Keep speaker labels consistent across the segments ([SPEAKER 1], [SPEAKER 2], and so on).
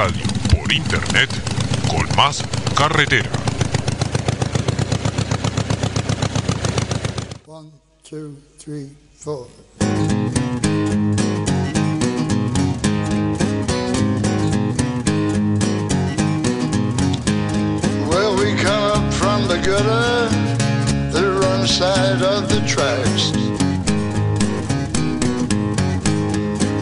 [SPEAKER 1] radio por internet con más carretera.
[SPEAKER 2] One, two, three, four. Well, we come up from the gutter, the wrong side of the tracks.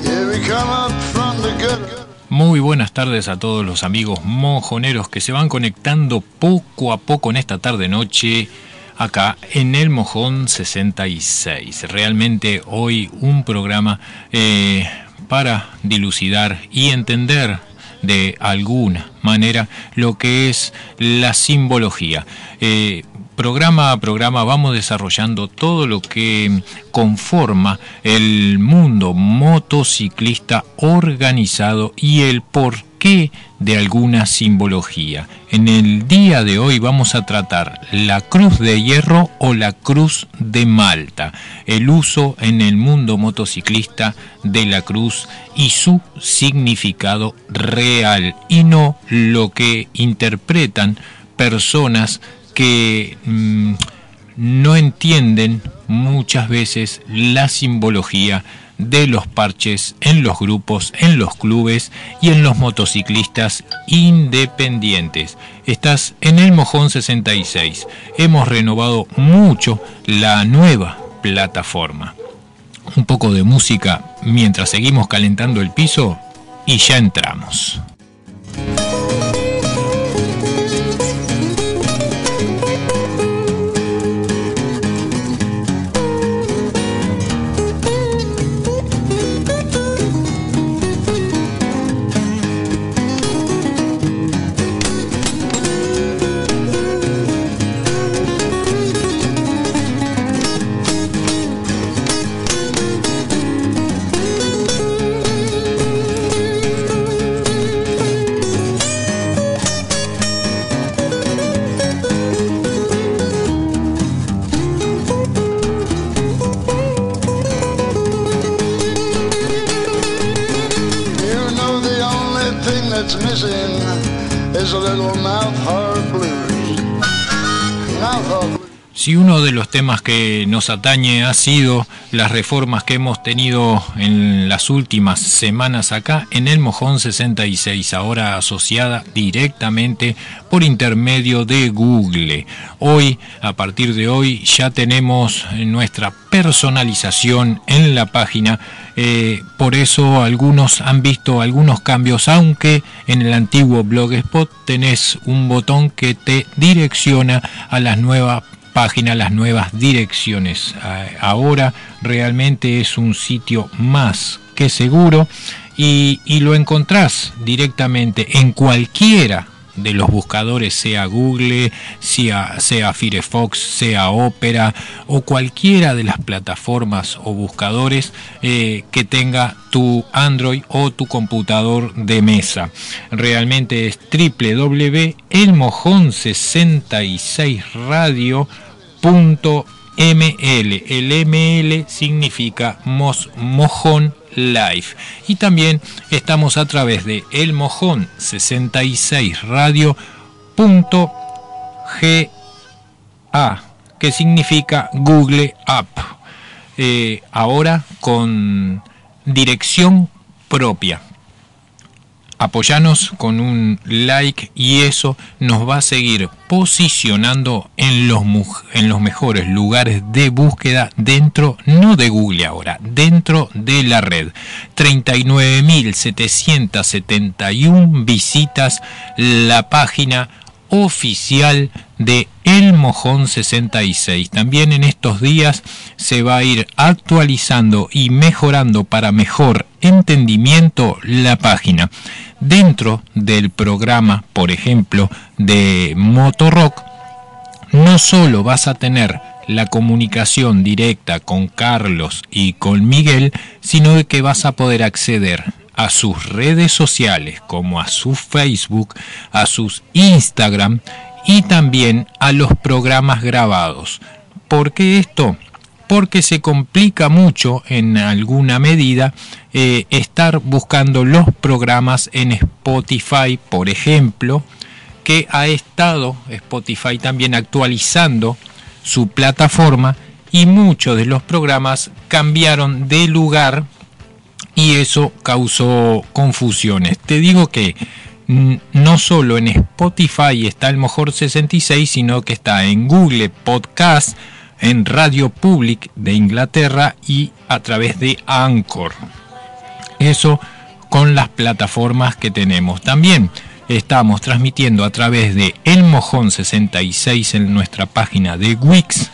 [SPEAKER 2] Yeah, we come up from the gutter.
[SPEAKER 3] Muy buenas tardes a todos los amigos mojoneros que se van conectando poco a poco en esta tarde-noche acá en el Mojón 66. Realmente hoy un programa eh, para dilucidar y entender de alguna manera lo que es la simbología. Eh, programa a programa vamos desarrollando todo lo que conforma el mundo motociclista organizado y el porqué de alguna simbología. En el día de hoy vamos a tratar la cruz de hierro o la cruz de Malta, el uso en el mundo motociclista de la cruz y su significado real y no lo que interpretan personas que mm, no entienden muchas veces la simbología de los parches en los grupos, en los clubes y en los motociclistas independientes. Estás en el Mojón 66. Hemos renovado mucho la nueva plataforma. Un poco de música mientras seguimos calentando el piso y ya entramos. Temas que nos atañe ha sido las reformas que hemos tenido en las últimas semanas acá en el Mojón 66, ahora asociada directamente por intermedio de Google. Hoy, a partir de hoy, ya tenemos nuestra personalización en la página. eh, por eso algunos han visto algunos cambios, aunque en el antiguo Blogspot tenés un botón que te direcciona a las nuevas página las nuevas direcciones. Ahora realmente es un sitio más que seguro y, lo encontrás directamente en cualquiera de los buscadores, sea Google, sea, sea Firefox, sea Opera o cualquiera de las plataformas o buscadores eh, que tenga tu Android o tu computador de mesa. Realmente es www.elmojón66radio.ml. El ML significa Mojón Live. Y también estamos a través de elmojón 66 radio.ga, que significa Google App. Eh, ahora con dirección propia apoyanos con un like y eso nos va a seguir posicionando en los, en los mejores lugares de búsqueda dentro, no de Google ahora, dentro de la red. 39.771 visitas la página oficial de El Mojón 66. También en estos días se va a ir actualizando y mejorando para mejor entendimiento la página. Dentro del programa, por ejemplo, de Motorrock, no solo vas a tener la comunicación directa con Carlos y con Miguel, sino que vas a poder acceder a sus redes sociales como a su Facebook, a sus Instagram y también a los programas grabados. ¿Por qué esto? porque se complica mucho en alguna medida eh, estar buscando los programas en Spotify, por ejemplo, que ha estado Spotify también actualizando su plataforma y muchos de los programas cambiaron de lugar y eso causó confusiones. Te digo que no solo en Spotify está el mejor 66, sino que está en Google Podcast, en Radio Public de Inglaterra y a través de Anchor. Eso con las plataformas que tenemos. También estamos transmitiendo a través de El Mojón 66 en nuestra página de Wix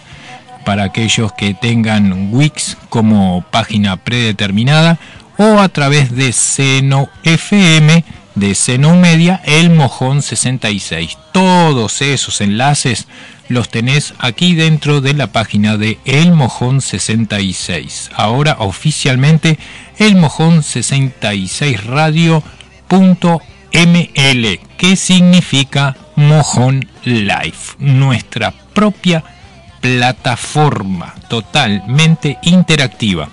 [SPEAKER 3] para aquellos que tengan Wix como página predeterminada o a través de Seno FM de Seno Media El Mojón 66. Todos esos enlaces los tenés aquí dentro de la página de El Mojón 66. Ahora oficialmente El Mojón 66 Radio.ml, que significa Mojón Life, nuestra propia plataforma totalmente interactiva.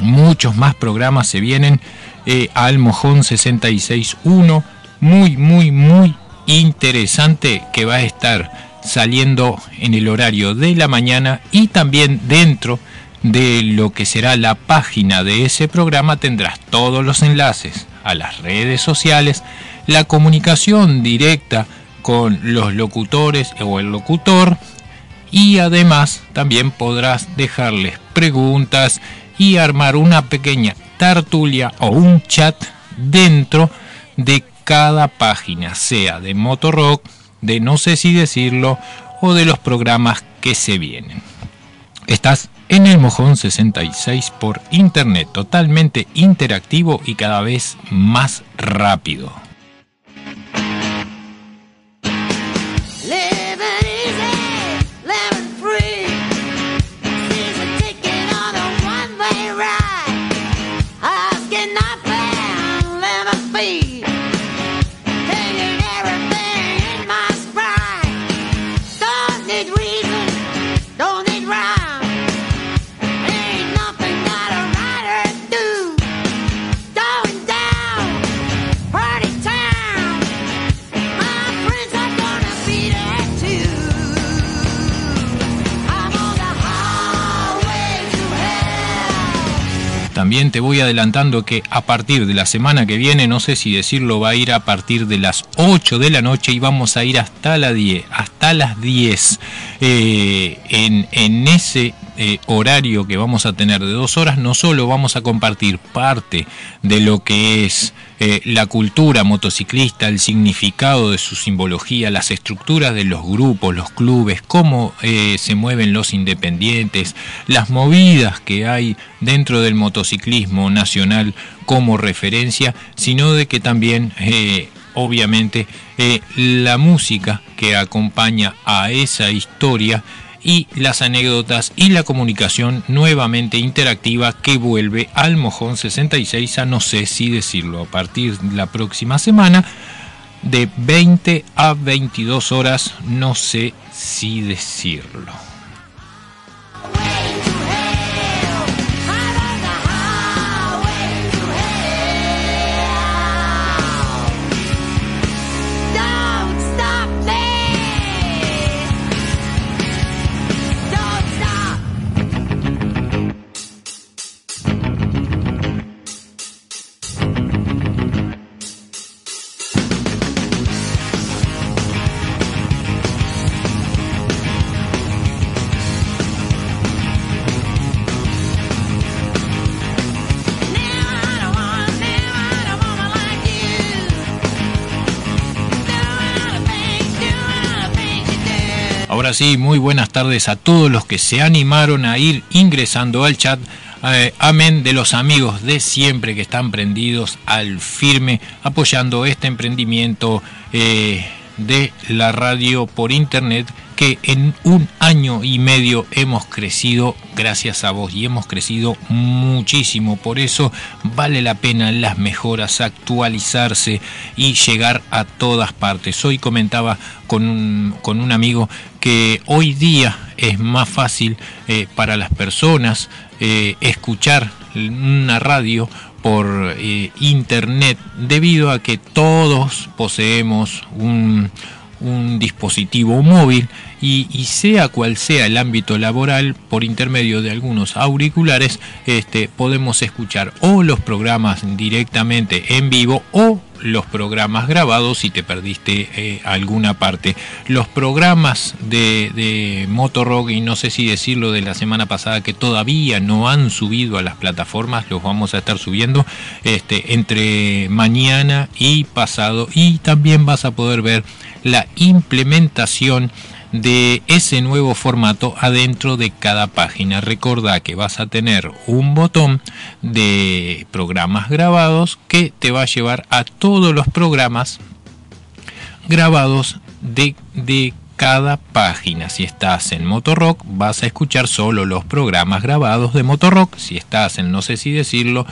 [SPEAKER 3] Muchos más programas se vienen eh, al Mojón 66.1, muy, muy, muy interesante que va a estar saliendo en el horario de la mañana y también dentro de lo que será la página de ese programa tendrás todos los enlaces a las redes sociales, la comunicación directa con los locutores o el locutor y además también podrás dejarles preguntas y armar una pequeña tertulia o un chat dentro de cada página, sea de Motorock, de no sé si decirlo o de los programas que se vienen. Estás en el Mojón 66 por internet, totalmente interactivo y cada vez más rápido. También te voy adelantando que a partir de la semana que viene, no sé si decirlo, va a ir a partir de las 8 de la noche y vamos a ir hasta, la 10, hasta las 10. Eh, en, en, ese eh, horario que vamos a tener de dos horas, no solo vamos a compartir parte de lo que es eh, la cultura motociclista, el significado de su simbología, las estructuras de los grupos, los clubes, cómo eh, se mueven los independientes, las movidas que hay dentro del motociclismo nacional como referencia, sino de que también obviamente la música que acompaña a esa historia y las anécdotas y la comunicación nuevamente interactiva que vuelve al Mojón 66 a no sé si decirlo a partir de la próxima semana de 20 a 22 horas no sé si decirlo. Ahora muy buenas tardes a todos los que se animaron a ir ingresando al chat. Eh, amén de los amigos de siempre que están prendidos al firme apoyando este emprendimiento eh, de la radio por internet que en un año y medio hemos crecido gracias a vos y hemos crecido muchísimo. Por eso vale la pena las mejoras, actualizarse y llegar a todas partes. Hoy comentaba con un, con un amigo que hoy día es más fácil eh, para las personas eh, escuchar una radio por eh, internet debido a que todos poseemos un, un dispositivo móvil y, sea cual sea el ámbito laboral, por intermedio de algunos auriculares, este, podemos escuchar o los programas directamente en vivo o los programas grabados si te perdiste eh, alguna parte. Los programas de, de Motorrock, y no sé si decirlo de la semana pasada, que todavía no han subido a las plataformas, los vamos a estar subiendo este, entre mañana y pasado. Y también vas a poder ver la implementación de ese nuevo formato adentro de cada página. Recordá que vas a tener un botón de programas grabados que te va a llevar a todos los programas grabados de, de cada página. Si estás en Motorrock, vas a escuchar solo los programas grabados de Motorrock. Si estás en No sé si decirlo,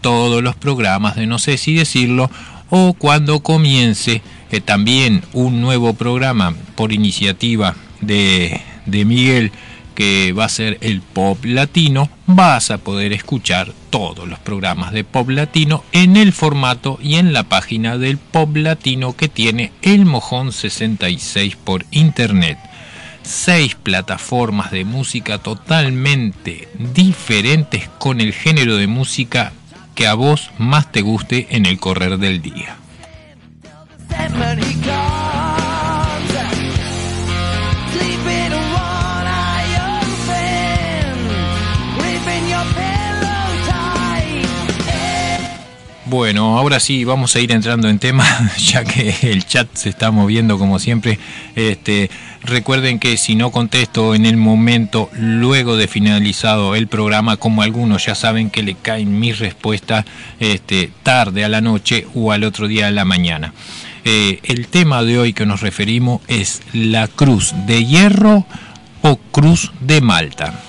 [SPEAKER 3] todos los programas de No sé si decirlo. O cuando comience también un nuevo programa por iniciativa de, de Miguel que va a ser el pop latino, vas a poder escuchar todos los programas de pop latino en el formato y en la página del pop latino que tiene el Mojón 66 por internet. Seis plataformas de música totalmente diferentes con el género de música que a vos más te guste en el correr del día. Bueno, ahora sí vamos a ir entrando en tema, ya que el chat se está moviendo como siempre. Este, recuerden que si no contesto en el momento luego de finalizado el programa, como algunos ya saben que le caen mis respuestas este, tarde a la noche o al otro día a la mañana. Eh, el tema de hoy que nos referimos es la cruz de hierro o cruz de Malta.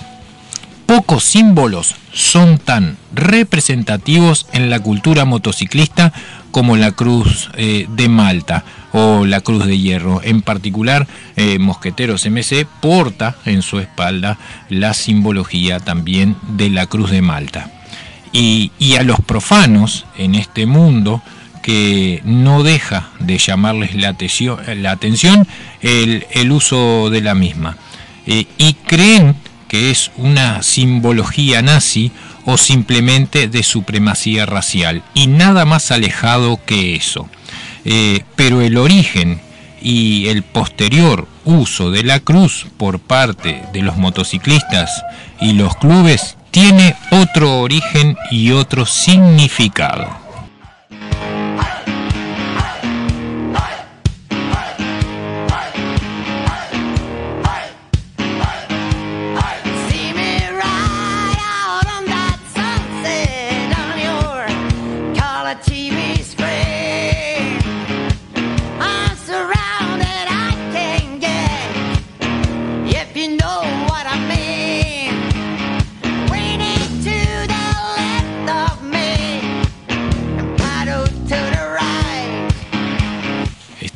[SPEAKER 3] Pocos símbolos son tan representativos en la cultura motociclista como la cruz eh, de Malta o la cruz de hierro. En particular, eh, Mosqueteros MC porta en su espalda la simbología también de la cruz de Malta. y a los profanos en este mundo, que no deja de llamarles la atención, la atención el, uso de la misma. Eh, y creen que es una simbología nazi o simplemente de supremacía racial. Y nada más alejado que eso. Eh, pero el origen y el posterior uso de la cruz por parte de los motociclistas y los clubes tiene otro origen y otro significado.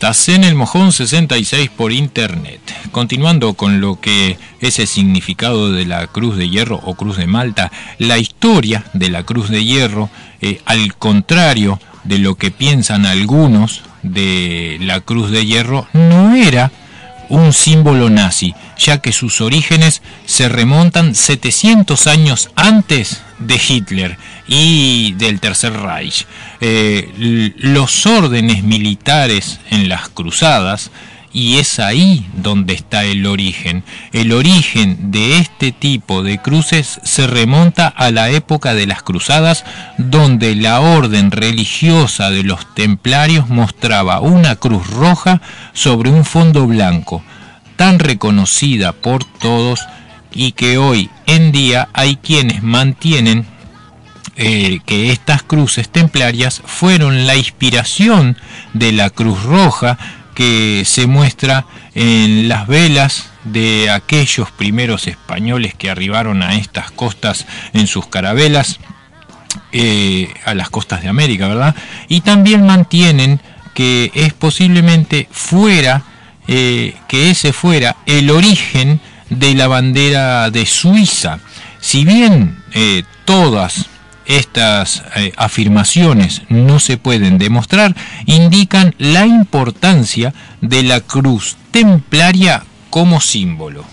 [SPEAKER 3] En el Mojón 66 por internet. Continuando con lo que es el significado de la Cruz de Hierro o Cruz de Malta, la historia de la Cruz de Hierro, eh, al contrario de lo que piensan algunos de la Cruz de Hierro, no era un símbolo nazi, ya que sus orígenes se remontan 700 años antes de Hitler y del Tercer Reich. Eh, los órdenes militares en las cruzadas, y es ahí donde está el origen. El origen de este tipo de cruces se remonta a la época de las cruzadas, donde la orden religiosa de los templarios mostraba una cruz roja sobre un fondo blanco, tan reconocida por todos y que hoy en día hay quienes mantienen eh, que estas cruces templarias fueron la inspiración de la Cruz Roja que se muestra en las velas de aquellos primeros españoles que arribaron a estas costas en sus carabelas, eh, a las costas de América, ¿verdad? Y también mantienen que es posiblemente fuera, eh, que ese fuera el origen de la bandera de Suiza. Si bien eh, todas estas afirmaciones no se pueden demostrar, indican la importancia de la cruz templaria como símbolo.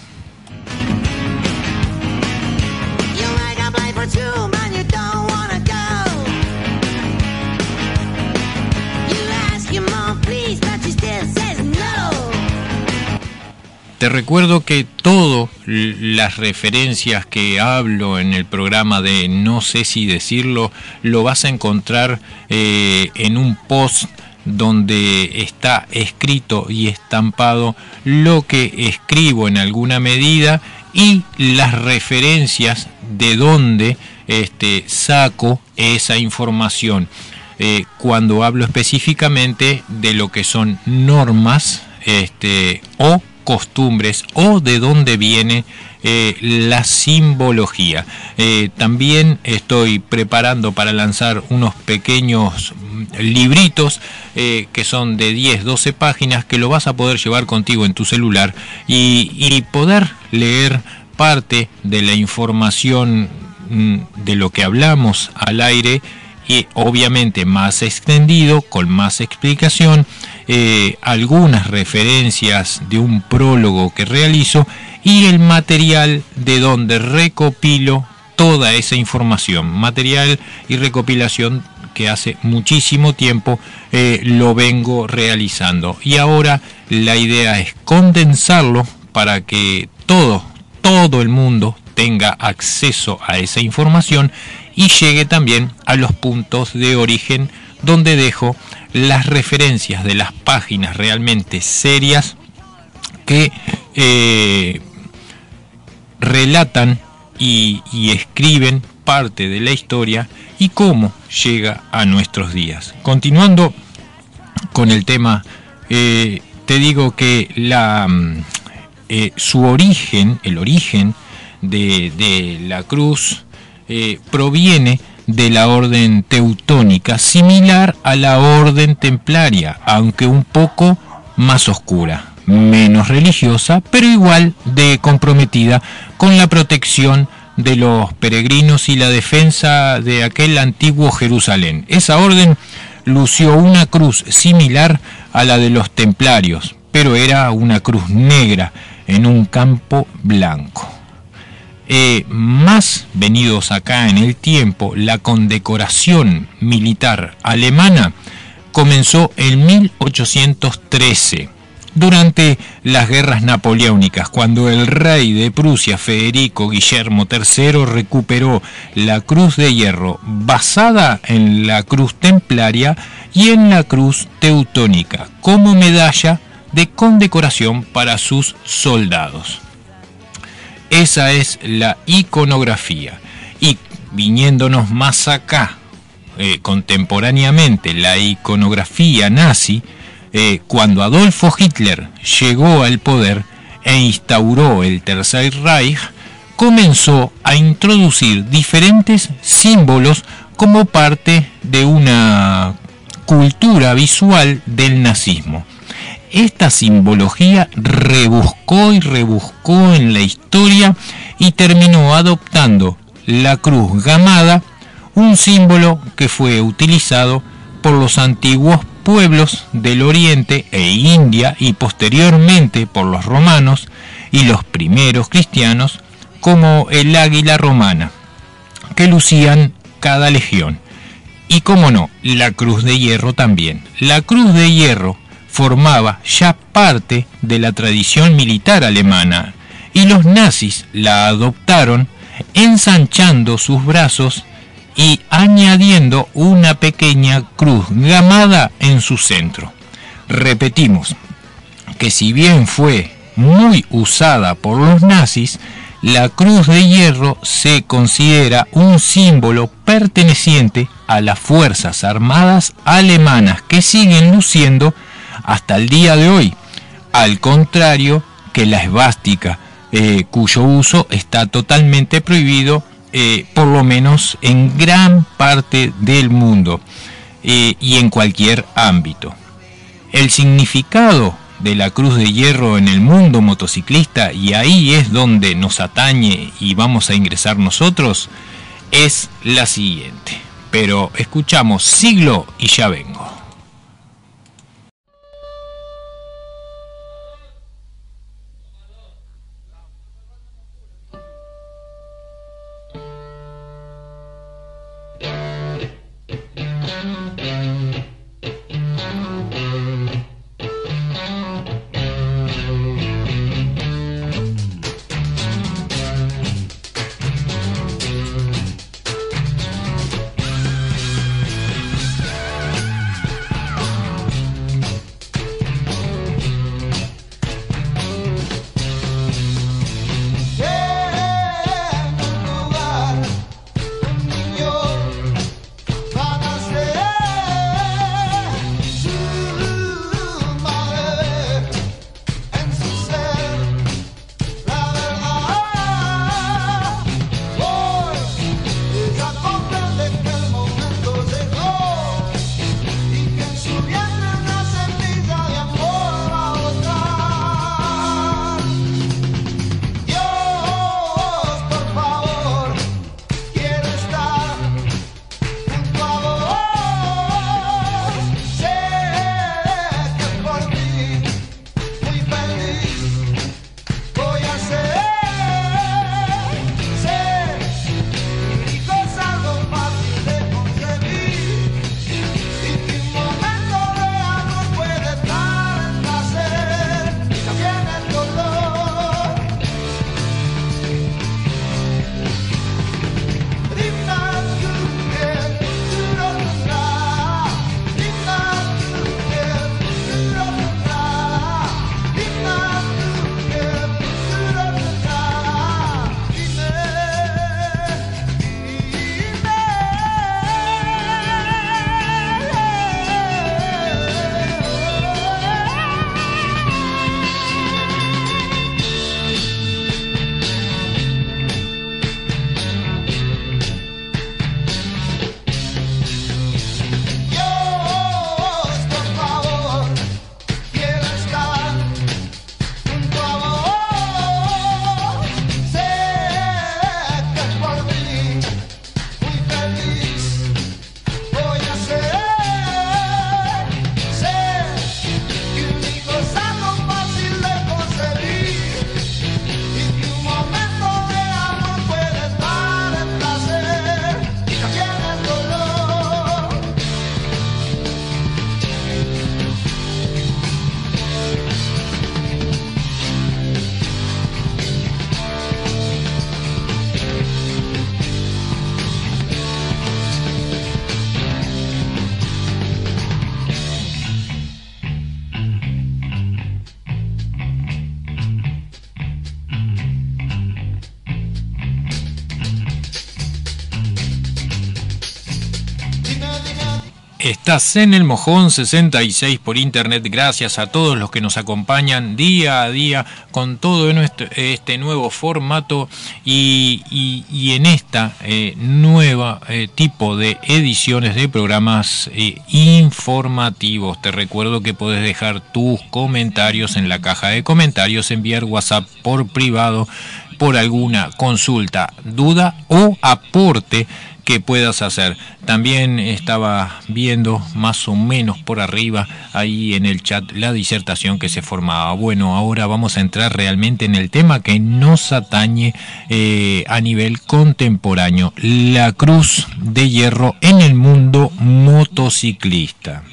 [SPEAKER 3] Te recuerdo que todas las referencias que hablo en el programa de No sé si decirlo, lo vas a encontrar eh, en un post donde está escrito y estampado lo que escribo en alguna medida y las referencias de donde este, saco esa información. Eh, cuando hablo específicamente de lo que son normas este, o costumbres o de dónde viene eh, la simbología. Eh, también estoy preparando para lanzar unos pequeños mm, libritos eh, que son de 10, 12 páginas que lo vas a poder llevar contigo en tu celular y, poder leer parte de la información mm, de lo que hablamos al aire y obviamente más extendido, con más explicación, eh, algunas referencias de un prólogo que realizo y el material de donde recopilo toda esa información, material y recopilación que hace muchísimo tiempo eh, lo vengo realizando. Y ahora la idea es condensarlo para que todo, todo el mundo tenga acceso a esa información y llegue también a los puntos de origen donde dejo las referencias de las páginas realmente serias que eh, relatan y, escriben parte de la historia y cómo llega a nuestros días. Continuando con el tema, eh, te digo que la, eh, su origen, el origen de, de la cruz, proviene de la orden teutónica, similar a la orden templaria, aunque un poco más oscura, menos religiosa, pero igual de comprometida con la protección de los peregrinos y la defensa de aquel antiguo Jerusalén. Esa orden lució una cruz similar a la de los templarios, pero era una cruz negra en un campo blanco. Eh, más venidos acá en el tiempo, la condecoración militar alemana comenzó en 1813, durante las guerras napoleónicas, cuando el rey de Prusia, Federico Guillermo III, recuperó la cruz de hierro basada en la cruz templaria y en la cruz teutónica, como medalla de condecoración para sus soldados. Esa es la iconografía. Y viniéndonos más acá, eh, contemporáneamente, la iconografía nazi, eh, cuando Adolfo Hitler llegó al poder e instauró el Tercer Reich, comenzó a introducir diferentes símbolos como parte de una cultura visual del nazismo esta simbología rebuscó y rebuscó en la historia y terminó adoptando la cruz gamada, un símbolo que fue utilizado por los antiguos pueblos del Oriente e India y posteriormente por los romanos y los primeros cristianos como el águila romana, que lucían cada legión. Y como no, la cruz de hierro también. La cruz de hierro formaba ya parte de la tradición militar alemana y los nazis la adoptaron ensanchando sus brazos y añadiendo una pequeña cruz gamada en su centro. Repetimos que si bien fue muy usada por los nazis, la cruz de hierro se considera un símbolo perteneciente a las Fuerzas Armadas alemanas que siguen luciendo hasta el día de hoy, al contrario que la esvástica, eh, cuyo uso está totalmente prohibido, eh, por lo menos en gran parte del mundo eh, y en cualquier ámbito. El significado de la cruz de hierro en el mundo motociclista, y ahí es donde nos atañe y vamos a ingresar nosotros, es la siguiente. Pero escuchamos siglo y ya vengo. Estás en el Mojón 66 por internet. Gracias a todos los que nos acompañan día a día con todo este nuevo formato y, en esta eh, nueva eh, tipo de ediciones de programas eh, informativos. Te recuerdo que puedes dejar tus comentarios en la caja de comentarios, enviar WhatsApp por privado por alguna consulta, duda o aporte que puedas hacer. También estaba viendo más o menos por arriba ahí en el chat la disertación que se formaba. Bueno, ahora vamos a entrar realmente en el tema que nos atañe eh, a nivel contemporáneo, la cruz de hierro en el mundo motociclista.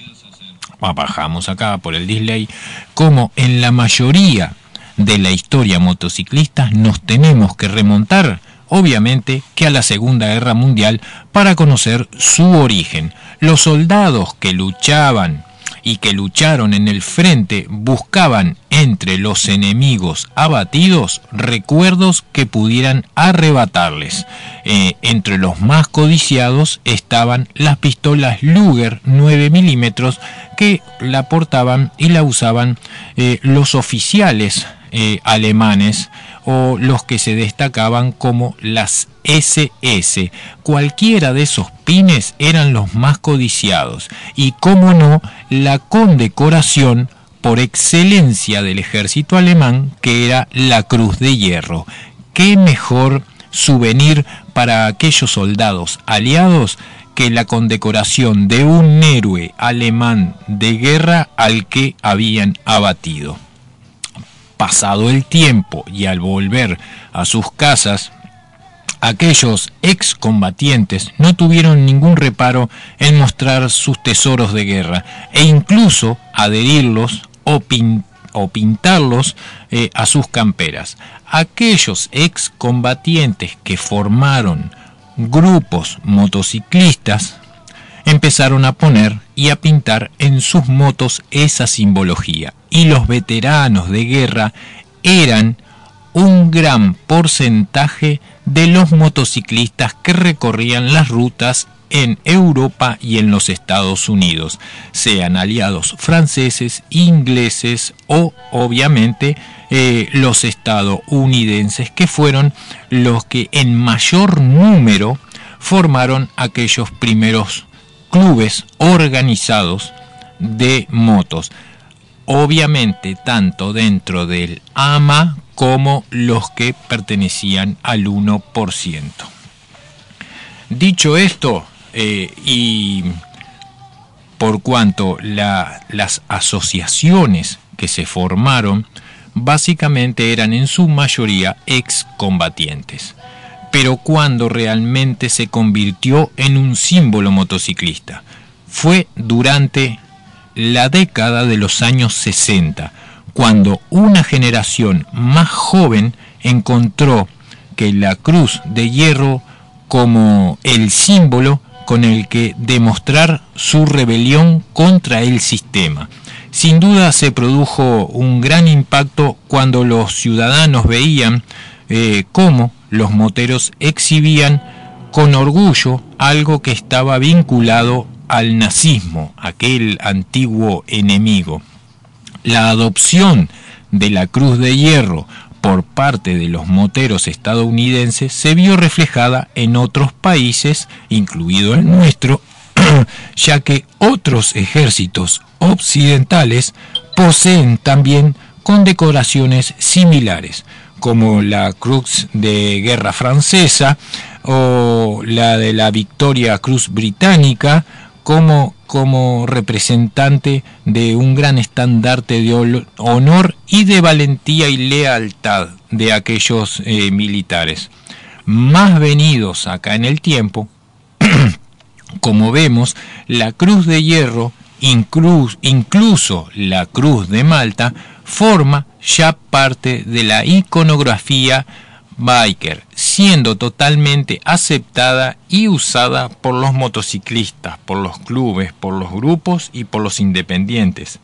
[SPEAKER 3] Bajamos acá por el display, como en la mayoría de la historia motociclista nos tenemos que remontar obviamente que a la Segunda Guerra Mundial para conocer su origen. Los soldados que luchaban y que lucharon en el frente buscaban entre los enemigos abatidos recuerdos que pudieran arrebatarles. Eh, entre los más codiciados estaban las pistolas Luger 9 milímetros que la portaban y la usaban eh, los oficiales eh, alemanes o los que se destacaban como las SS. Cualquiera de esos pines eran los más codiciados y, como no, la condecoración por excelencia del ejército alemán, que era la Cruz de Hierro. ¿Qué mejor souvenir para aquellos soldados aliados que la condecoración de un héroe alemán de guerra al que habían abatido? Pasado el tiempo y al volver a sus casas, aquellos excombatientes no tuvieron ningún reparo en mostrar sus tesoros de guerra e incluso adherirlos o, pintarlos eh, a sus camperas. Aquellos excombatientes que formaron grupos motociclistas empezaron a poner y a pintar en sus motos esa simbología. Y los veteranos de guerra eran un gran porcentaje de los motociclistas que recorrían las rutas en Europa y en los Estados Unidos, sean aliados franceses, ingleses o obviamente eh, los estadounidenses, que fueron los que en mayor número formaron aquellos primeros clubes organizados de motos. Obviamente tanto dentro del AMA como los que pertenecían al 1%. Dicho esto, eh, y por cuanto las asociaciones que se formaron básicamente eran en su mayoría excombatientes. Pero cuando realmente se convirtió en un símbolo motociclista fue durante la década de los años 60, cuando una generación más joven encontró que la cruz de hierro como el símbolo con el que demostrar su rebelión contra el sistema. Sin duda se produjo un gran impacto cuando los ciudadanos veían eh, cómo los moteros exhibían con orgullo algo que estaba vinculado al nazismo, aquel antiguo enemigo. La adopción de la Cruz de Hierro por parte de los moteros estadounidenses se vio reflejada en otros países, incluido el nuestro, ya que otros ejércitos occidentales poseen también condecoraciones similares, como la Cruz de Guerra Francesa o la de la Victoria Cruz Británica, como, como representante de un gran estandarte de honor y de valentía y lealtad de aquellos eh, militares. Más venidos acá en el tiempo, como vemos, la Cruz de Hierro, incluso la Cruz de Malta, forma ya parte de la iconografía biker, siendo totalmente aceptada y usada por los motociclistas, por los clubes, por los grupos y por los independientes.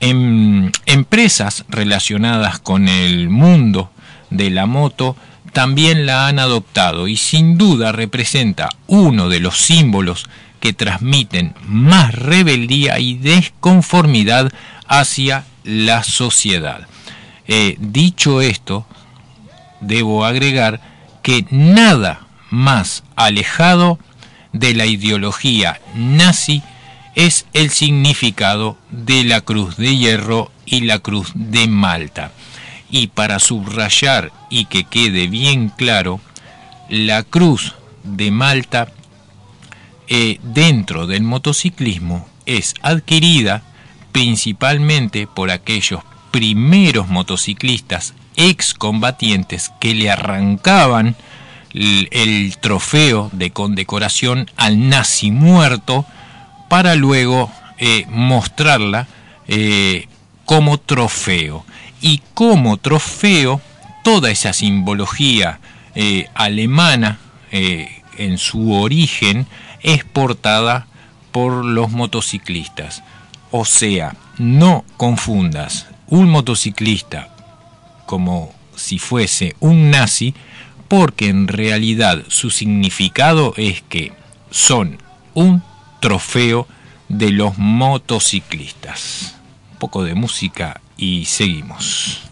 [SPEAKER 3] En empresas relacionadas con el mundo de la moto también la han adoptado y sin duda representa uno de los símbolos que transmiten más rebeldía y desconformidad hacia la sociedad. Eh, dicho esto, debo agregar que nada más alejado de la ideología nazi es el significado de la cruz de hierro y la cruz de Malta. Y para subrayar y que quede bien claro, la cruz de Malta eh, dentro del motociclismo es adquirida principalmente por aquellos primeros motociclistas excombatientes que le arrancaban el, trofeo de condecoración al nazi muerto para luego eh, mostrarla eh, como trofeo. Y como trofeo, toda esa simbología eh, alemana en su origen es portada por los motociclistas. O sea, no confundas un motociclista como si fuese un nazi, porque en realidad su significado es que son un trofeo de los motociclistas. Un poco de música y seguimos.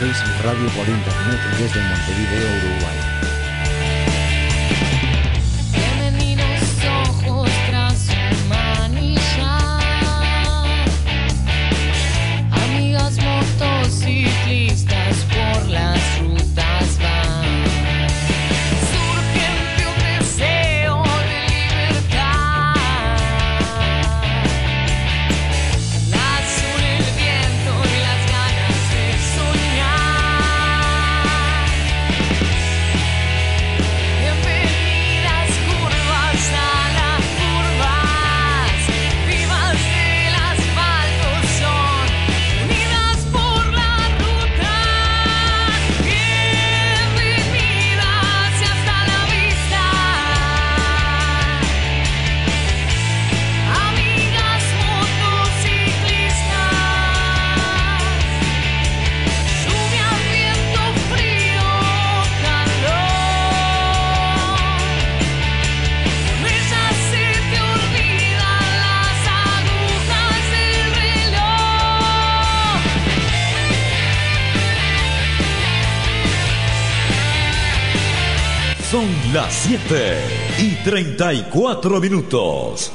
[SPEAKER 4] Radio por Internet desde Montevideo, Uruguay.
[SPEAKER 5] Las 7 y 34 minutos.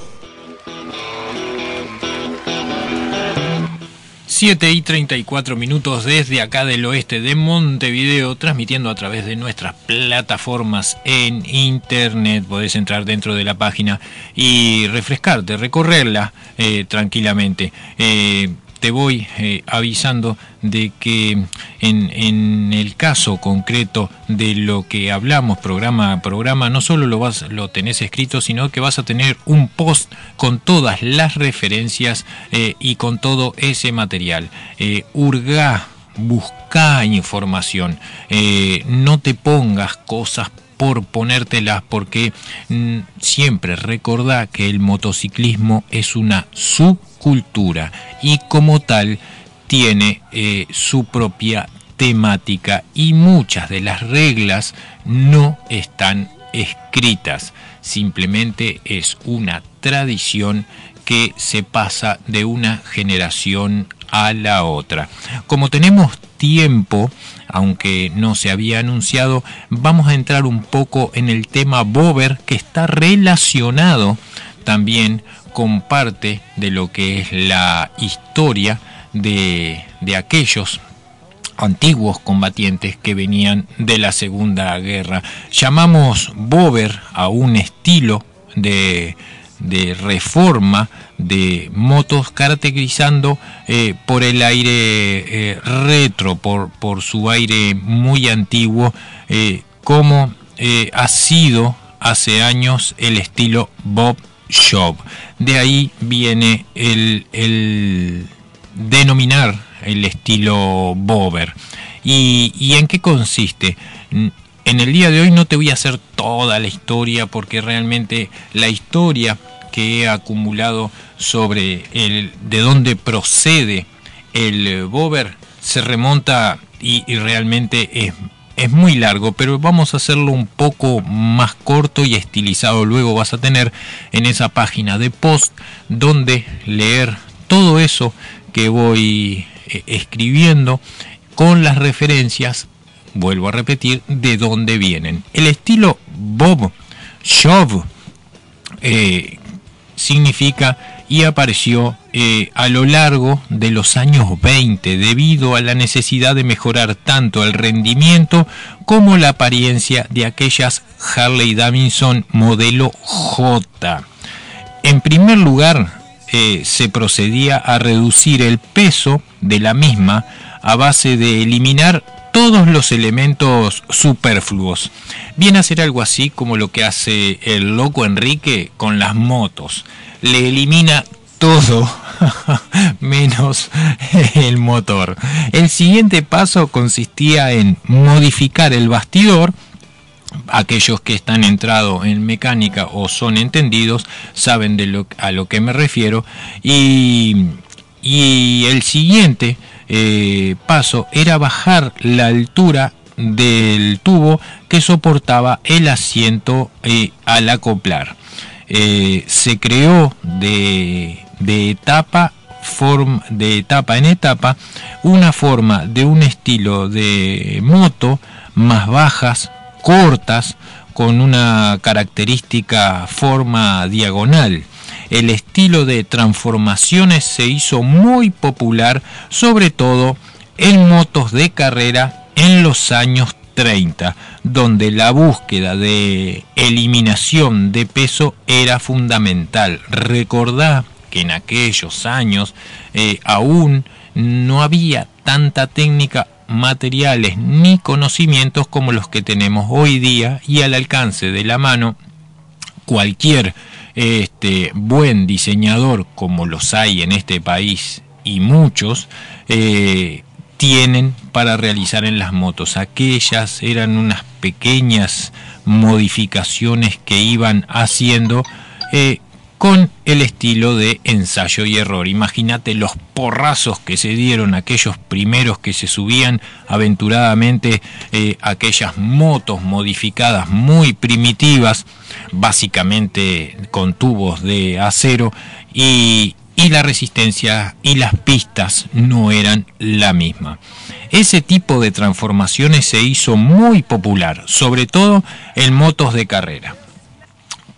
[SPEAKER 3] 7 y 34 minutos desde acá del oeste de Montevideo, transmitiendo a través de nuestras plataformas en internet. Podés entrar dentro de la página y refrescarte, recorrerla eh, tranquilamente. Eh, te voy eh, avisando de que en, el caso concreto de lo que hablamos programa a programa, no solo lo, vas, lo tenés escrito, sino que vas a tener un post con todas las referencias eh, y con todo ese material. Eh, urga, busca información, no te pongas cosas por ponértelas porque mm, siempre recordá que el motociclismo es una sub cultura y como tal tiene eh, su propia temática y muchas de las reglas no están escritas, simplemente es una tradición que se pasa de una generación a la otra. Como tenemos tiempo, aunque no se había anunciado, vamos a entrar un poco en el tema Bober que está relacionado también con parte de lo que es la historia de, aquellos antiguos combatientes que venían de la Segunda Guerra. Llamamos Bover a un estilo de, reforma de motos caracterizando eh, por el aire eh, retro, por, por, su aire muy antiguo, eh, como ha sido hace años el estilo Bob Shop. De ahí viene el, denominar el estilo Bober. ¿Y, en qué consiste? En el día de hoy no te voy a hacer toda la historia porque realmente la historia que he acumulado sobre el de dónde procede el Bober se remonta y, y realmente es es muy largo, pero vamos a hacerlo un poco más corto y estilizado. Luego vas a tener en esa página de post donde leer todo eso que voy eh, escribiendo con las referencias, vuelvo a repetir, de dónde vienen. El estilo Bob Shove eh, significa y apareció eh, a lo largo de los años 20 debido a la necesidad de mejorar tanto el rendimiento como la apariencia de aquellas Harley Davidson modelo J. En primer lugar, eh, se procedía a reducir el peso de la misma a base de eliminar todos los elementos superfluos. Viene a ser algo así como lo que hace el loco Enrique con las motos le elimina todo menos el motor. El siguiente paso consistía en modificar el bastidor. Aquellos que están entrados en mecánica o son entendidos saben de lo, a lo que me refiero. Y, el siguiente eh, paso era bajar la altura del tubo que soportaba el asiento eh, al acoplar. Eh, se creó de, etapa de etapa en etapa, una forma de un estilo de moto más bajas, cortas, con una característica forma diagonal. El estilo de transformaciones se hizo muy popular, sobre todo en motos de carrera en los años 30, donde la búsqueda de eliminación de peso era fundamental. Recordá que en aquellos años eh, aún no había tanta técnica materiales ni conocimientos como los que tenemos hoy día y al alcance de la mano cualquier este, buen diseñador como los hay en este país y muchos eh, tienen para realizar en las motos. Aquellas eran unas pequeñas modificaciones que iban haciendo eh, con el estilo de ensayo y error. Imagínate los porrazos que se dieron aquellos primeros que se subían aventuradamente eh, aquellas motos modificadas muy primitivas, básicamente con tubos de acero y, y la resistencia y las pistas no eran la misma. Ese tipo de transformaciones se hizo muy popular, sobre todo en motos de carrera.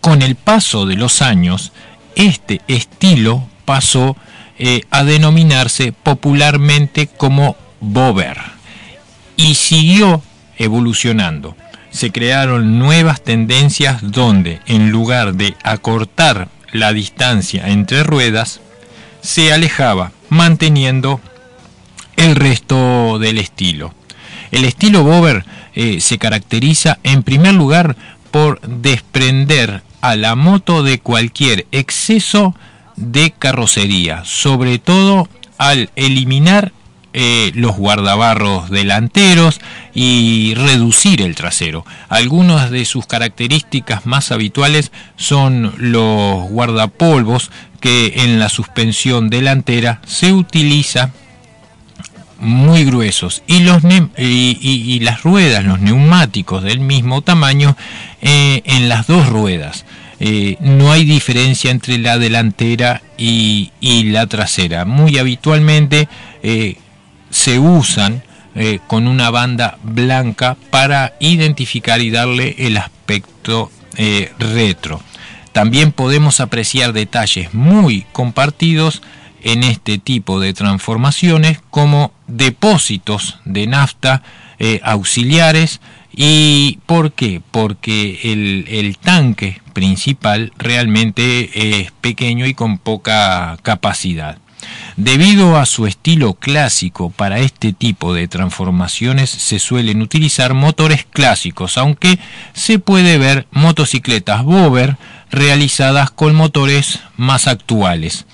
[SPEAKER 3] Con el paso de los años, este estilo pasó eh, a denominarse popularmente como Bober y siguió evolucionando. Se crearon nuevas tendencias donde en lugar de acortar la distancia entre ruedas, se alejaba manteniendo el resto del estilo. El estilo Bober eh, se caracteriza en primer lugar por desprender a la moto de cualquier exceso de carrocería, sobre todo al eliminar eh, los guardabarros delanteros y reducir el trasero. Algunas de sus características más habituales son los guardapolvos que en la suspensión delantera se utiliza muy gruesos y, los y, las ruedas, los neumáticos del mismo tamaño eh, en las dos ruedas. Eh, no hay diferencia entre la delantera y, la trasera. Muy habitualmente eh, se usan con una banda blanca para identificar y darle el aspecto retro. También podemos apreciar detalles muy compartidos en este tipo de transformaciones como depósitos de nafta eh, auxiliares. ¿Y por qué? Porque el, tanque principal realmente es pequeño y con poca capacidad. Debido a su estilo clásico para este tipo de transformaciones se suelen utilizar motores clásicos, aunque se puede ver motocicletas Bober realizadas con motores más actuales.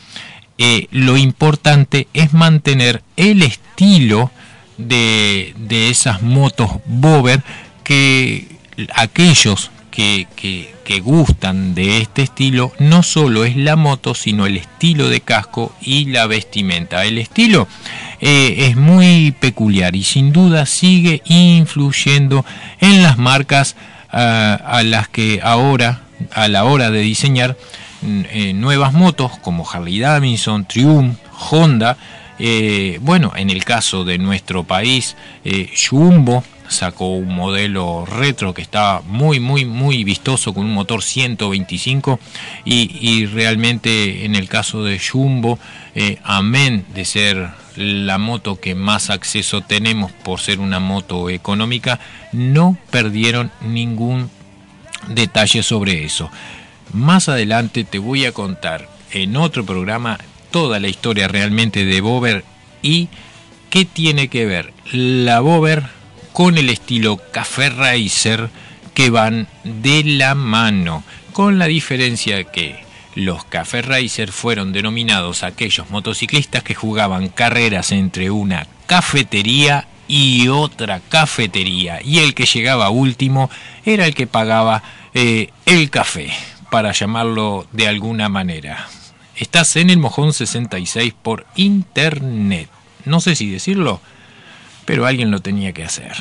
[SPEAKER 3] Eh, lo importante es mantener el estilo de, esas motos Bober que aquellos que, gustan de este estilo no solo es la moto sino el estilo de casco y la vestimenta el estilo eh, es muy peculiar y sin duda sigue influyendo en las marcas ah, a las que ahora a la hora de diseñar eh, nuevas motos como Harley Davidson, Triumph, Honda. Eh, bueno, en el caso de nuestro país, Jumbo sacó un modelo retro que estaba muy, muy, muy vistoso con un motor 125 y, realmente en el caso de Jumbo, amén de ser la moto que más acceso tenemos por ser una moto económica, no perdieron ningún detalle sobre eso. Más adelante te voy a contar en otro programa toda la historia realmente de Bober y qué tiene que ver la Bober con el estilo Café Racer que van de la mano, con la diferencia que los Café Racer fueron denominados aquellos motociclistas que jugaban carreras entre una cafetería y otra cafetería y el que llegaba último era el que pagaba eh, el café para llamarlo de alguna manera. Estás en el Mojón 66 por internet. No sé si decirlo, pero alguien lo tenía que hacer.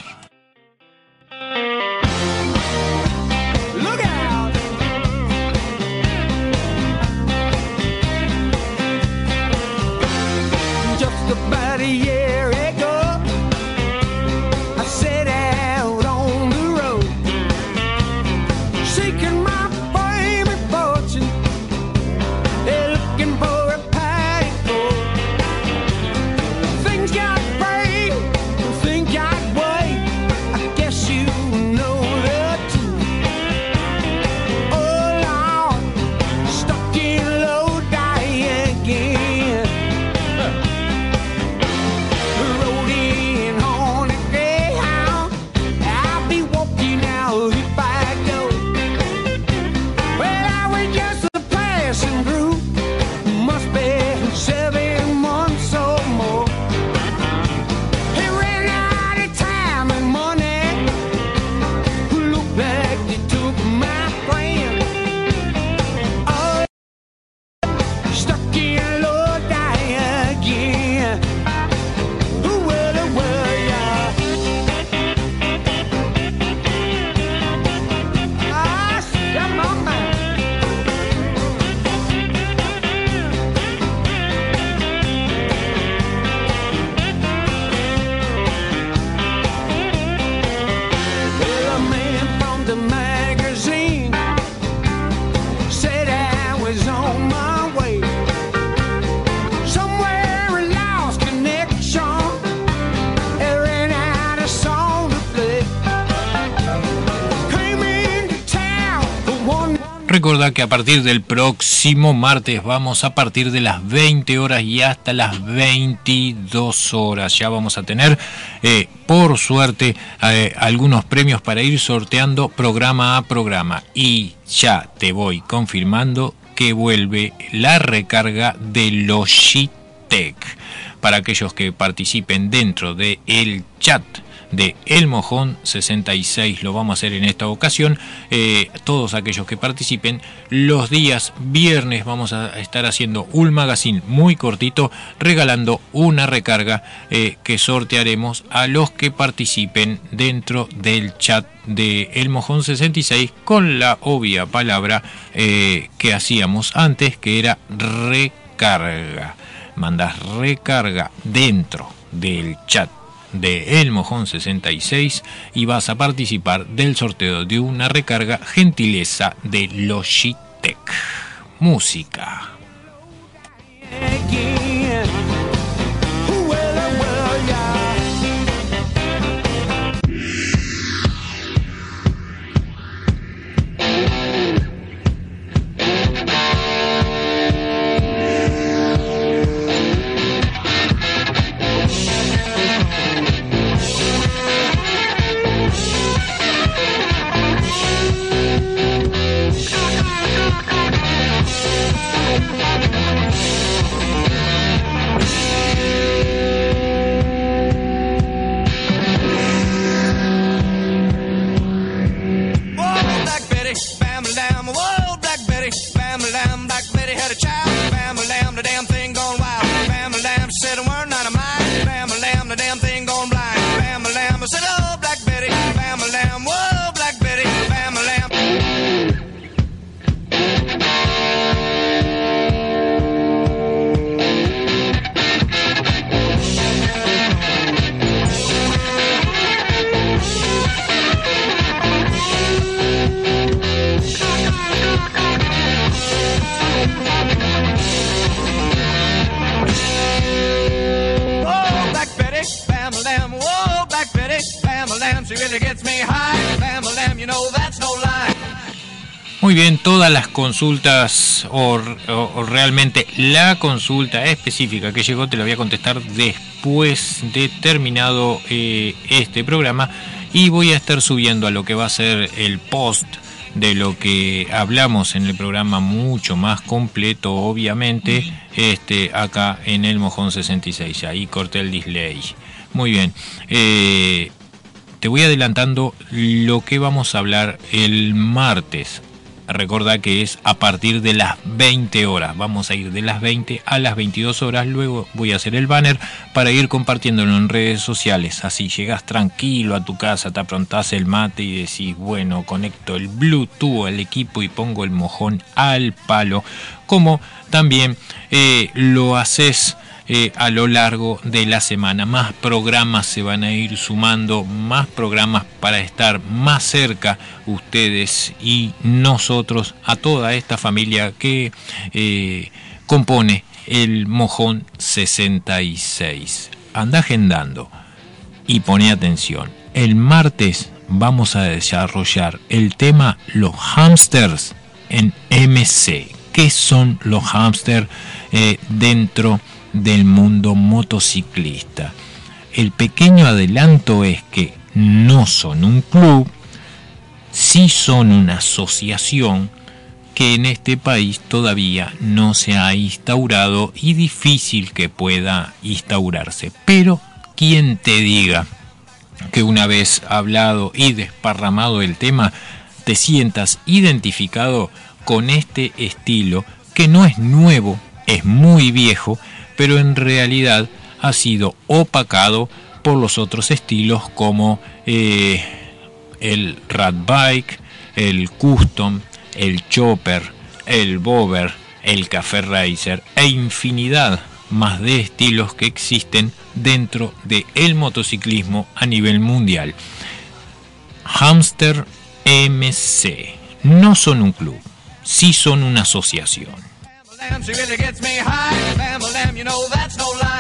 [SPEAKER 3] Que a partir del próximo martes vamos a partir de las 20 horas y hasta las 22 horas. Ya vamos a tener, eh, por suerte, eh, algunos premios para ir sorteando programa a programa. Y ya te voy confirmando que vuelve la recarga de Logitech. Para aquellos que participen dentro del el chat de El Mojón 66 lo vamos a hacer en esta ocasión. Eh, todos aquellos que participen los días viernes vamos a estar haciendo un magazine muy cortito regalando una recarga eh, que sortearemos a los que participen dentro del chat de El Mojón 66 con la obvia palabra eh, que hacíamos antes que era recarga. Mandas recarga dentro del chat de El Mojón 66 y vas a participar del sorteo de una recarga gentileza de Logitech. Música. Muy bien, todas las consultas o, realmente la consulta específica que llegó te la voy a contestar después de terminado eh, este programa y voy a estar subiendo a lo que va a ser el post de lo que hablamos en el programa mucho más completo obviamente este acá en el mojón 66 ahí corté el display muy bien eh, te voy adelantando lo que vamos a hablar el martes. Recordá que es a partir de las 20 horas. Vamos a ir de las 20 a las 22 horas. Luego voy a hacer el banner para ir compartiéndolo en redes sociales. Así llegas tranquilo a tu casa, te aprontás el mate y decís, bueno, conecto el Bluetooth al equipo y pongo el mojón al palo. Como también eh, lo haces eh, a lo largo de la semana. Más programas se van a ir sumando, más programas para estar más cerca ustedes y nosotros a toda esta familia que eh, compone el Mojón 66. Anda agendando y pone atención. El martes vamos a desarrollar el tema los hamsters en MC. ¿Qué son los hamsters eh, dentro del mundo motociclista? El pequeño adelanto es que no son un club, sí son una asociación que en este país todavía no se ha instaurado y difícil que pueda instaurarse. Pero, ¿quién te diga que una vez hablado y desparramado el tema, te sientas identificado con este estilo que no es nuevo, es muy viejo, pero en realidad ha sido opacado por los otros estilos como eh, el rat bike, el custom, el chopper, el bober, el café racer e infinidad más de estilos que existen dentro del el motociclismo a nivel mundial. Hamster MC no son un club, sí son una asociación.
[SPEAKER 6] Lamb, she really gets me high. Bam oh, Lamb, you know that's no lie.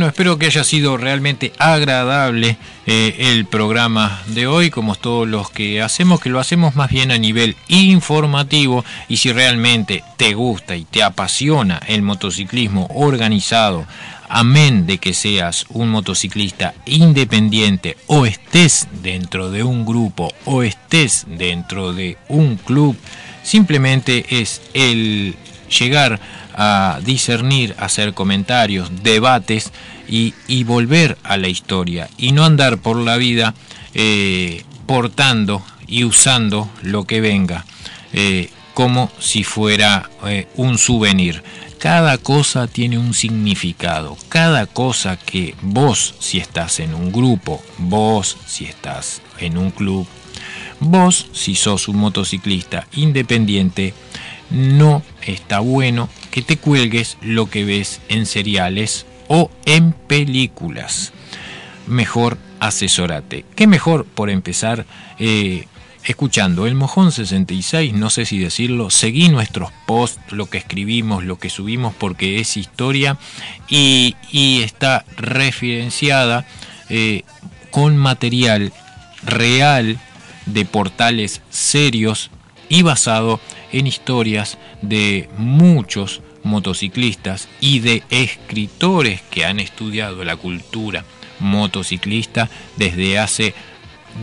[SPEAKER 3] Bueno, espero que haya sido realmente agradable eh, el programa de hoy, como todos los que hacemos, que lo hacemos más bien a nivel informativo. Y si realmente te gusta y te apasiona el motociclismo organizado, amén de que seas un motociclista independiente o estés dentro de un grupo o estés dentro de un club, simplemente es el llegar a discernir, hacer comentarios, debates y, y volver a la historia y no andar por la vida eh, portando y usando lo que venga eh, como si fuera eh, un souvenir. Cada cosa tiene un significado, cada cosa que vos si estás en un grupo, vos si estás en un club, vos si sos un motociclista independiente, no está bueno que te cuelgues lo que ves en seriales o en películas. Mejor asesórate. ¿Qué mejor por empezar eh, escuchando el Mojón 66? No sé si decirlo. Seguí nuestros posts, lo que escribimos, lo que subimos, porque es historia y, está referenciada eh, con material real de portales serios y basado en historias de muchos motociclistas y de escritores que han estudiado la cultura motociclista desde hace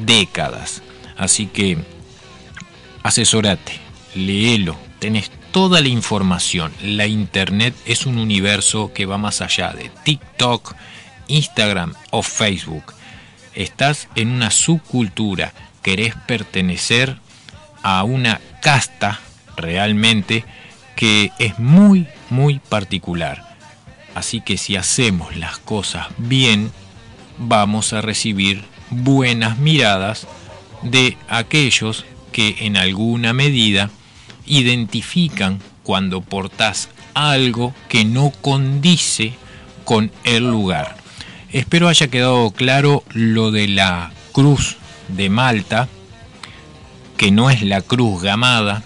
[SPEAKER 3] décadas. Así que asesorate, léelo, tenés toda la información. La internet es un universo que va más allá de TikTok, Instagram o Facebook. Estás en una subcultura, querés pertenecer a una casta realmente que es muy, muy particular. Así que si hacemos las cosas bien, vamos a recibir buenas miradas de aquellos que en alguna medida identifican cuando portás algo que no condice con el lugar. Espero haya quedado claro lo de la cruz de Malta, que no es la cruz gamada,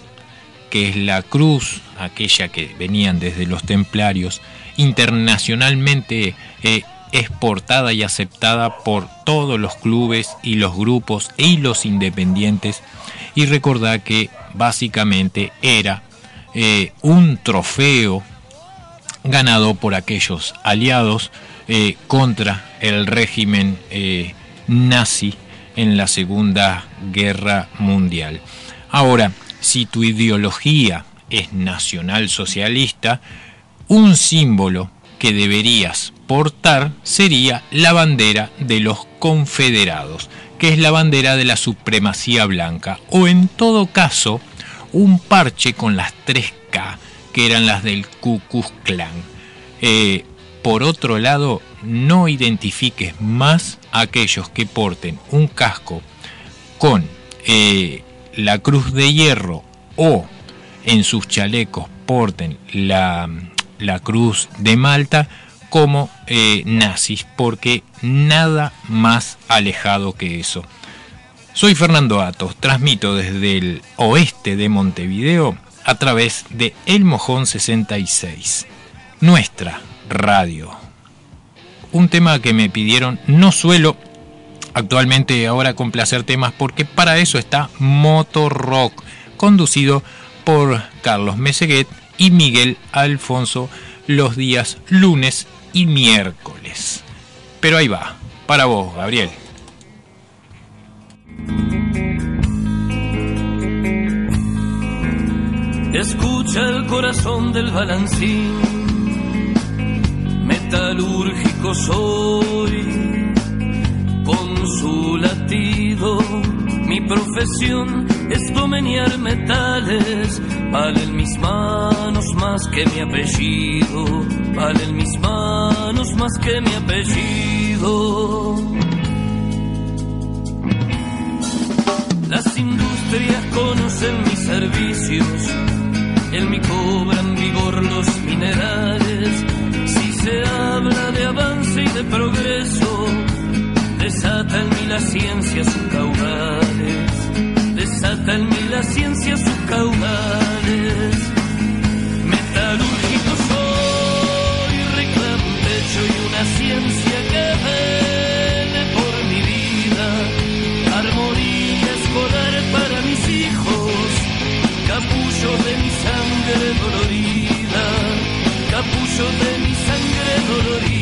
[SPEAKER 3] que es la cruz, aquella que venían desde los templarios, internacionalmente eh, exportada y aceptada por todos los clubes y los grupos y los independientes. Y recordar que básicamente era eh, un trofeo ganado por aquellos aliados eh, contra el régimen eh, nazi en la Segunda Guerra Mundial. Ahora, si tu ideología es nacional socialista, un símbolo que deberías portar sería la bandera de los confederados, que es la bandera de la supremacía blanca, o en todo caso, un parche con las 3K, que eran las del Ku Klux Klan. Eh, por otro lado, no identifiques más a aquellos que porten un casco con eh, la cruz de hierro o en sus chalecos porten la, la cruz de Malta como eh, nazis, porque nada más alejado que eso. Soy Fernando Atos, transmito desde el oeste de Montevideo a través de El Mojón 66, nuestra radio. Un tema que me pidieron, no suelo actualmente ahora complacer temas porque para eso está Motor Rock, conducido por Carlos Meseguet y Miguel Alfonso los días lunes y miércoles. Pero ahí va, para vos, Gabriel.
[SPEAKER 7] Escucha el corazón del balancín, metalúrgico soy, con su latido. Mi profesión es domeniar metales, valen mis manos más que mi apellido, valen mis manos más que mi apellido. Las industrias conocen mis servicios, en mi cobran vigor los minerales. Si se habla de avance y de progreso, desata en mí la ciencia sus caudales. Desata en mí la ciencia sus caudales. Metalúrgico soy, reclamo un techo y una ciencia que vele por mi vida. Armonía escolar para mis hijos, capullo de mi sangre dolorida, capullo de mi sangre dolorida.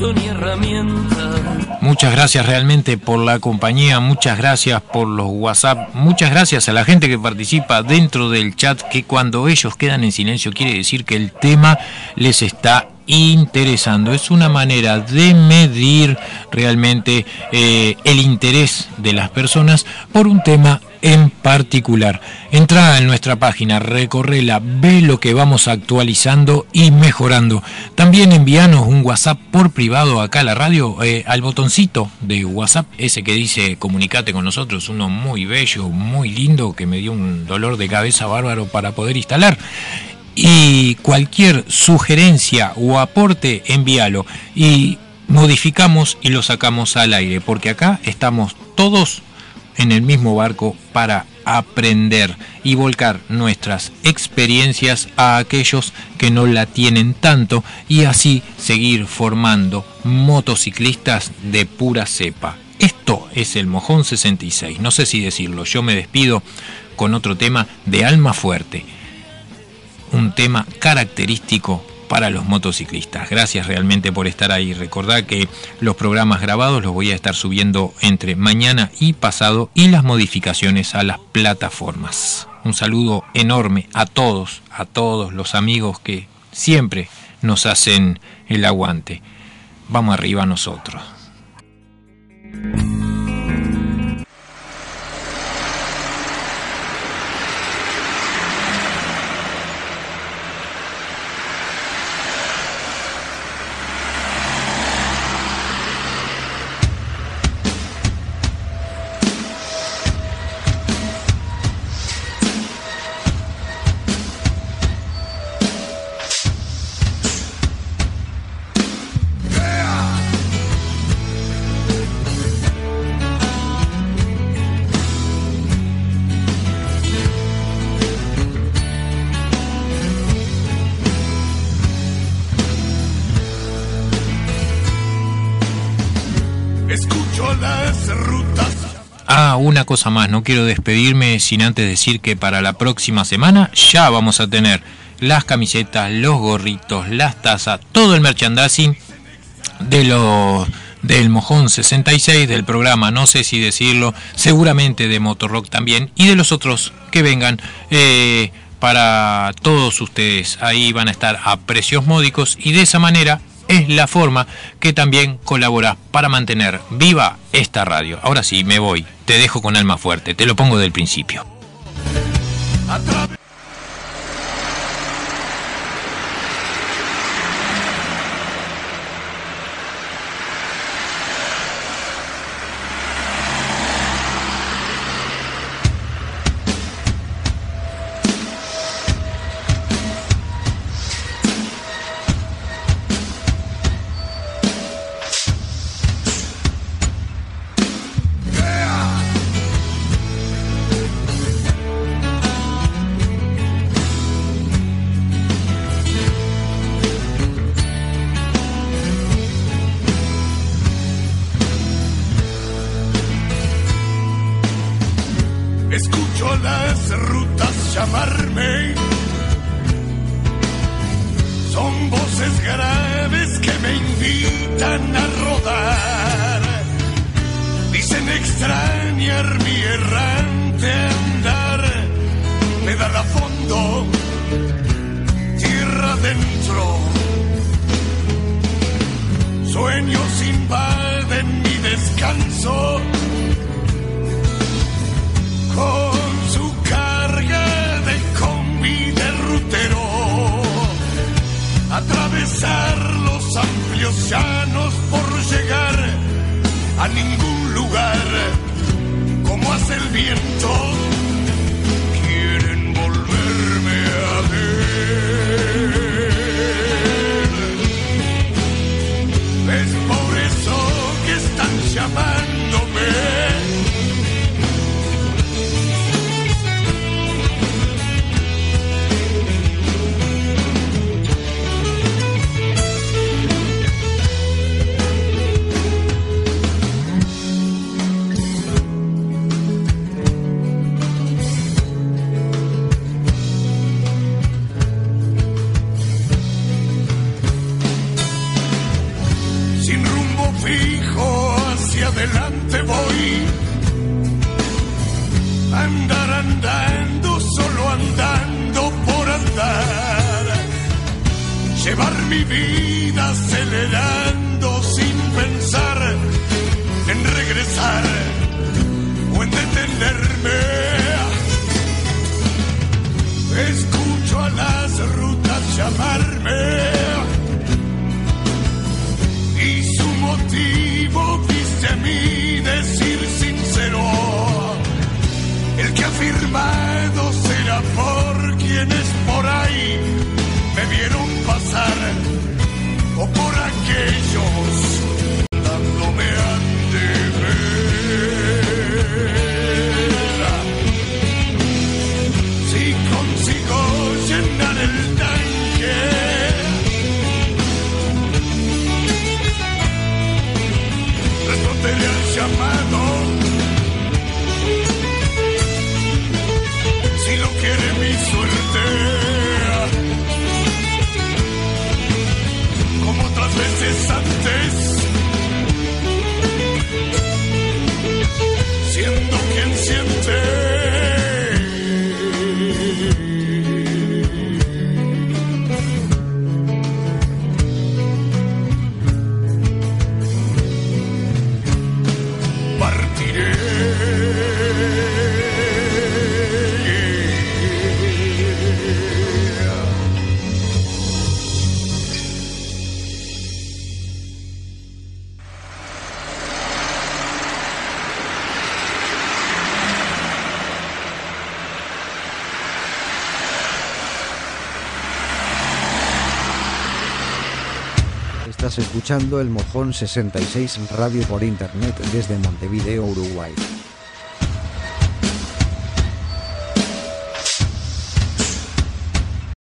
[SPEAKER 7] Ni.
[SPEAKER 3] Muchas gracias realmente por la compañía, muchas gracias por los WhatsApp, muchas gracias a la gente que participa dentro del chat, que cuando ellos quedan en silencio quiere decir que el tema les está interesando. Es una manera de medir realmente eh, el interés de las personas por un tema en particular. Entra en nuestra página, recorrela, ve lo que vamos actualizando y mejorando. También envíanos un WhatsApp por privado acá a la radio, eh, al botoncito de WhatsApp, ese que dice comunicate con nosotros, uno muy bello, muy lindo, que me dio un dolor de cabeza bárbaro para poder instalar. Y cualquier sugerencia o aporte, envíalo. Y modificamos y lo sacamos al aire, porque acá estamos todos en el mismo barco para aprender y volcar nuestras experiencias a aquellos que no la tienen tanto y así seguir formando motociclistas de pura cepa. Esto es el Mojón 66, no sé si decirlo, yo me despido con otro tema de Alma Fuerte, un tema característico para los motociclistas. Gracias realmente por estar ahí. Recordad que los programas grabados los voy a estar subiendo entre mañana y pasado y las modificaciones a las plataformas. Un saludo enorme a todos, a todos los amigos que siempre nos hacen el aguante. Vamos arriba nosotros. Cosa más, no quiero despedirme sin antes decir que para la próxima semana ya vamos a tener las camisetas, los gorritos, las tazas, todo el merchandising de los del Mojón 66 del programa, no sé si decirlo, seguramente de Motorrock también y de los otros que vengan eh, para todos ustedes. Ahí van a estar a precios módicos y de esa manera es la forma que también colabora para mantener viva esta radio. Ahora sí, me voy, te dejo con alma fuerte, te lo pongo del principio.
[SPEAKER 2] Son voces graves que me invitan a rodar. Dicen extrañar mi errante andar. Pedal a fondo, tierra adentro. Sueños invaden mi descanso con Los amplios llanos por llegar a ningún lugar como hace el viento.
[SPEAKER 4] Escuchando el Mojón 66 Radio por Internet desde Montevideo, Uruguay.